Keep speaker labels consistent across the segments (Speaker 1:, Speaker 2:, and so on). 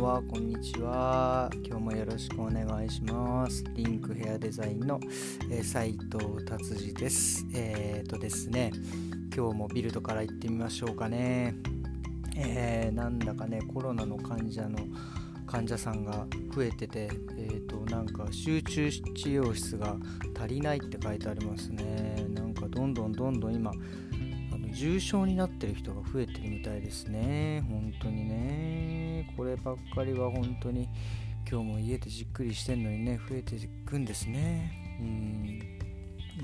Speaker 1: は、こんにちは。今日もよろしくお願いします。リンクヘアデザインの、えー、斉藤達治です。えー、とですね、今日もビルドから行ってみましょうかね。えー、なんだかね、コロナの患者の患者さんが増えてて、えー、と、なんか集中治療室が足りないって書いてありますね。なんかどんどんどんどん今、重症になってる人が増えてるみたいですね。本当にね。こればっかりは本当に今日も家でじっくりしてんのにね増えていくんですね。うん。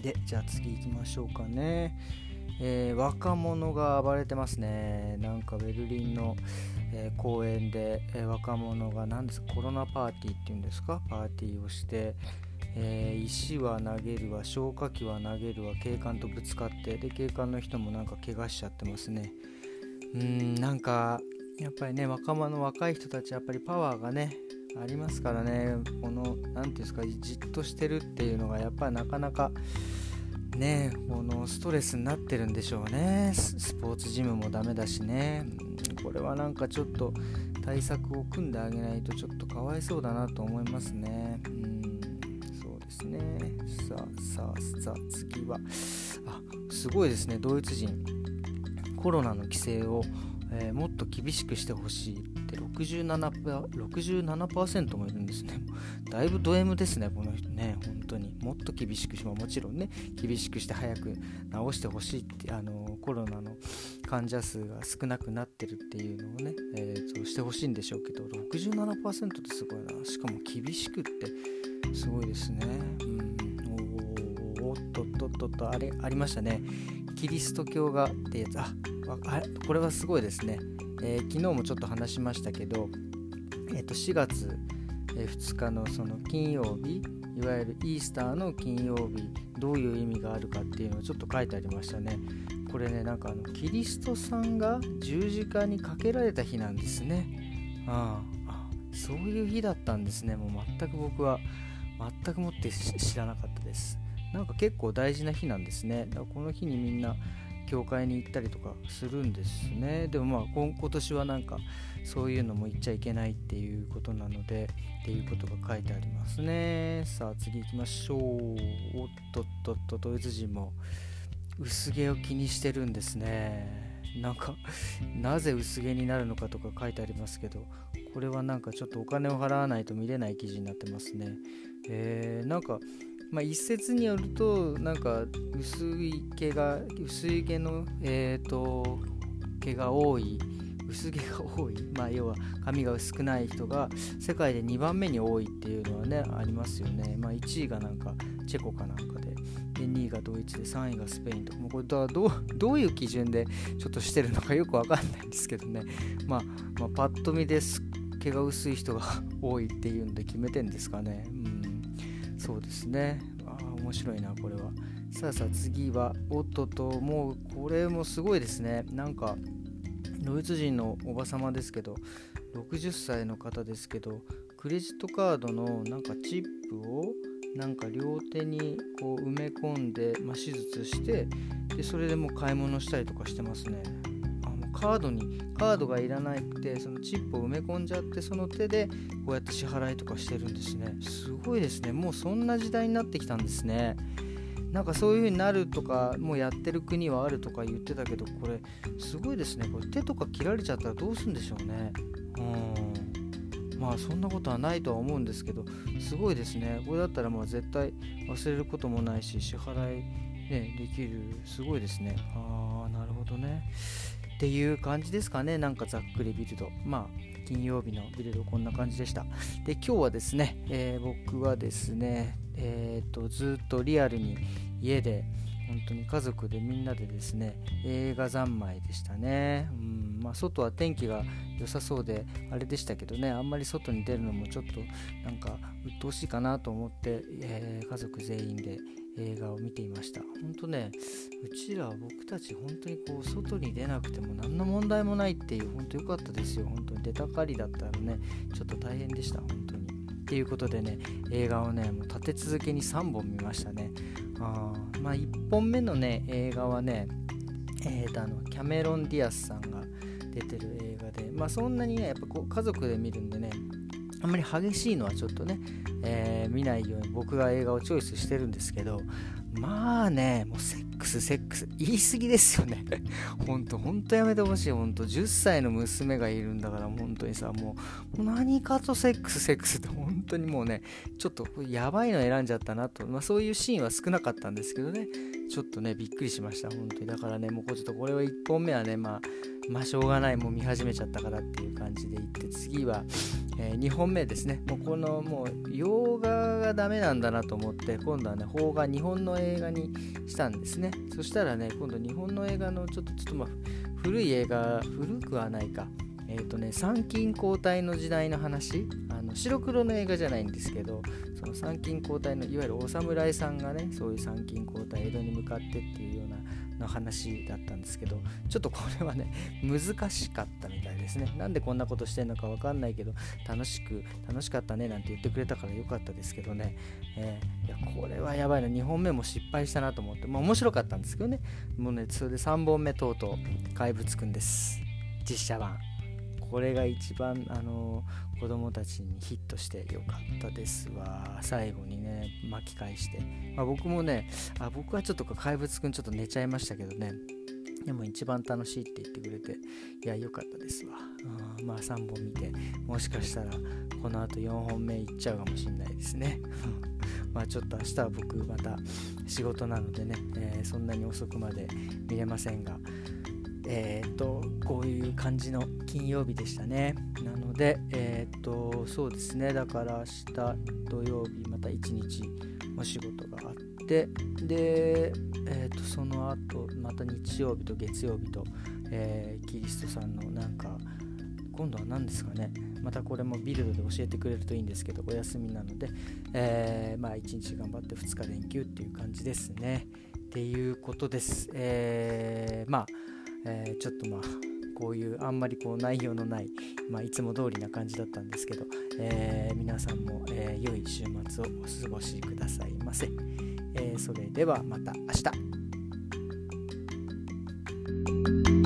Speaker 1: でじゃあ次行きましょうかね。えー、若者が暴れてますね。なんかベルリンの、えー、公園で、えー、若者が何ですか？コロナパーティーっていうんですか？パーティーをしてえー、石は投げるわ消火器は投げるわ警官とぶつかってで警官の人もなんか怪我しちゃってますね。うんなんかやっぱりね若者の若い人たちやっぱりパワーがねありますからね。この何て言うんですかじっとしてるっていうのがやっぱりなかなかねこのストレスになってるんでしょうね。スポーツジムもダメだしね。これはなんかちょっと対策を組んであげないとちょっとかわいそうだなと思いますね。さあさあ次は。あすごいですね。ドイツ人。コロナの規制を、えー、もっと厳しくしてほしいって。67%, 67もいるんですね。だいぶド M ですねこの人ね。本当に。もっと厳しくしももちろんね。厳しくして早く治してほしいってあのコロナの患者数が少なくなってるっていうのをね、えー、そうしてほしいんでしょうけど。67%ってすごいな。しかも厳しくってすごいですね。うん、おっとっとっとっとあれありましたね。キリスト教がってやつ。ああこれはすごいですね、えー、昨日もちょっと話しましたけど、えー、と4月2日のその金曜日いわゆるイースターの金曜日どういう意味があるかっていうのをちょっと書いてありましたね。これねなんかあのキリストさんが十字架にかけられた日なんですね。ああそういう日だったんですね。もう全く僕は全くもって知らなかったです。なんか結構大事な日なんですね。だからこの日にみんな教会に行ったりとかするんですね。でもまあ今年はなんかそういうのも言っちゃいけないっていうことなのでっていうことが書いてありますね。さあ次行きましょう。おっとっとっとドイツ人も。薄毛を気にしてるんですね。なんかなぜ薄毛になるのかとか書いてありますけどこれはなんかちょっとお金を払わないと見れない記事になってますね。えー、なんか、まあ、一説によるとなんか薄い毛が薄い毛の、えーと、毛が多い薄毛が多い、まあ、要は髪が薄くない人が世界で2番目に多いっていうのはねありますよね、まあ、1位がなんかチェコかなんかでで2位がドイツで3位がスペインとか。もこれどうどういう基準でちょっとしてるのかよくわかんないんですけどね、まあ、まあ、パッと見です毛が薄い人が多いっていうんで決めてんですかね、うん。そうですね。ああ面白いなこれは。さあさあ次はおっとともう。これもすごいですね。なんかドイツ人のおば様ですけど60歳の方ですけどクレジットカードのなんかチップをなんか両手にこう埋め込んで、まあ、手術してでそれでもう買い物したりとかしてますね。カードにカードがいらなくてそのチップを埋め込んじゃってその手でこうやって支払いとかしてるんですね。すごいですね。もうそんな時代になってきたんですね。なんかそういう風になるとかもうやってる国はあるとか言ってたけどこれすごいですね。これ手とか切られちゃったらどうすんでしょうね。うん。まあそんなことはないとは思うんですけどすごいですね。これだったらまあ絶対忘れることもないし支払いねできる。すごいですね。ああなるほどね。っていう感じですかね。なんかざっくりビルドまあ金曜日のビルドこんな感じでした。で今日はですね、えー、僕はですねえー、とずっとリアルに家で本当に家族でみんなでですね映画三昧でしたね、うんまあ、外は天気が良さそうであれでしたけどねあんまり外に出るのもちょっとなんか鬱陶しいかなと思って、えー、家族全員で映画を見ていました。本当ねうちら僕たち本当にこう外に出なくても何の問題もないっていう本当良かったですよ。本当に出たかりだったらねちょっと大変でした。本当に。っていうことでね映画をねもう立て続けに3本見ましたね。あまあ1本目のね映画はねえーとあのキャメロン・ディアスさんが出てる映画でまあそんなにねやっぱこう家族で見るんでねあんまり激しいのはちょっとね、えー、見ないように僕が映画をチョイスしてるんですけどまあね、もうセックス、セックス、言い過ぎですよね。ほんと、ほんとやめてほしい。ほんと、10歳の娘がいるんだから、本当にさ、もう、何かとセックス、セックスって、本当にもうね、ちょっとやばいの選んじゃったなと、まあそういうシーンは少なかったんですけどね、ちょっとね、びっくりしました、本当に。だからね、もうちょっとこれは1本目はね、まあ、まあしょうがない、もう見始めちゃったからっていう感じでいって、次は、えー、2本目ですね。もうこの、もう、洋画がダメなんだなと思って、今度はね、邦画、日本の映画にしたんですね。そしたらね、今度日本の映画のちょっと、ちょっとまあ、古い映画、古くはないか。えっ、ー、とね、参勤交代の時代の話、あの白黒の映画じゃないんですけど、その参勤交代の、いわゆるお侍さんがね、そういう参勤交代、江戸に向かってっていうようなの話だったんですけどちょっとこれはね難しかったみたいですね。なんでこんなことしてんのかわかんないけど楽しく楽しかったねなんて言ってくれたからよかったですけどね、えー、いやこれはやばいな。2本目も失敗したなと思ってまあ面白かったんですけどね。もうねそれで3本目とうとう怪物くんです。実写版。これが一番あの子供たちにヒットしてよかったですわ。最後にね巻き返して、まあ、僕もねあ僕はちょっと怪物くんちょっと寝ちゃいましたけどね。でも一番楽しいって言ってくれていや良かったですわ、うん、まあ3本見てもしかしたらこの後4本目いっちゃうかもしんないですね。まあちょっと明日は僕また仕事なのでね、えー、そんなに遅くまで見れませんが。えー、とこういう感じの金曜日でしたね。なのでえっ、ー、とそうですね。だから明日土曜日また1日お仕事があってで、えー、とその後また日曜日と月曜日と、えー、キリストさんのなんか今度は何ですかね。またこれもビルドで教えてくれるといいんですけどお休みなので、えー、まあ1日頑張って2日連休っていう感じですね。っていうことです、えー、まあえー、ちょっとまあこういうあんまりこう内容のない、まあ、いつも通りな感じだったんですけど、えー、皆さんも、えー、良い週末をお過ごしくださいませ、えそれではまた明日。